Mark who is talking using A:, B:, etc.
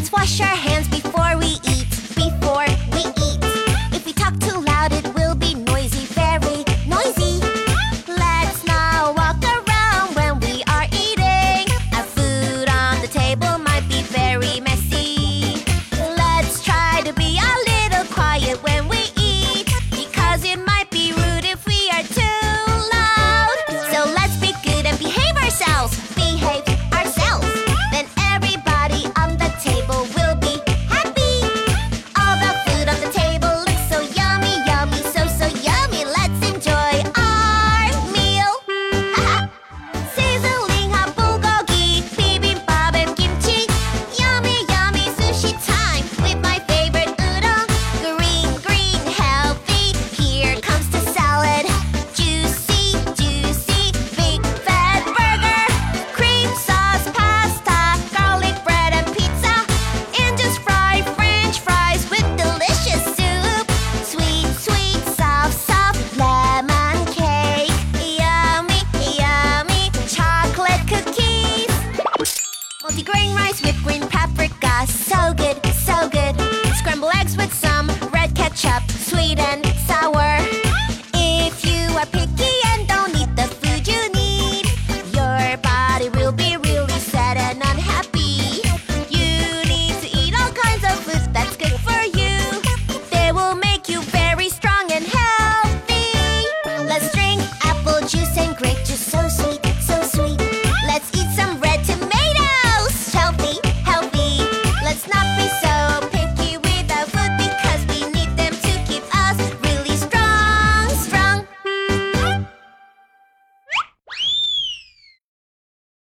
A: let's wash our chop, sweet and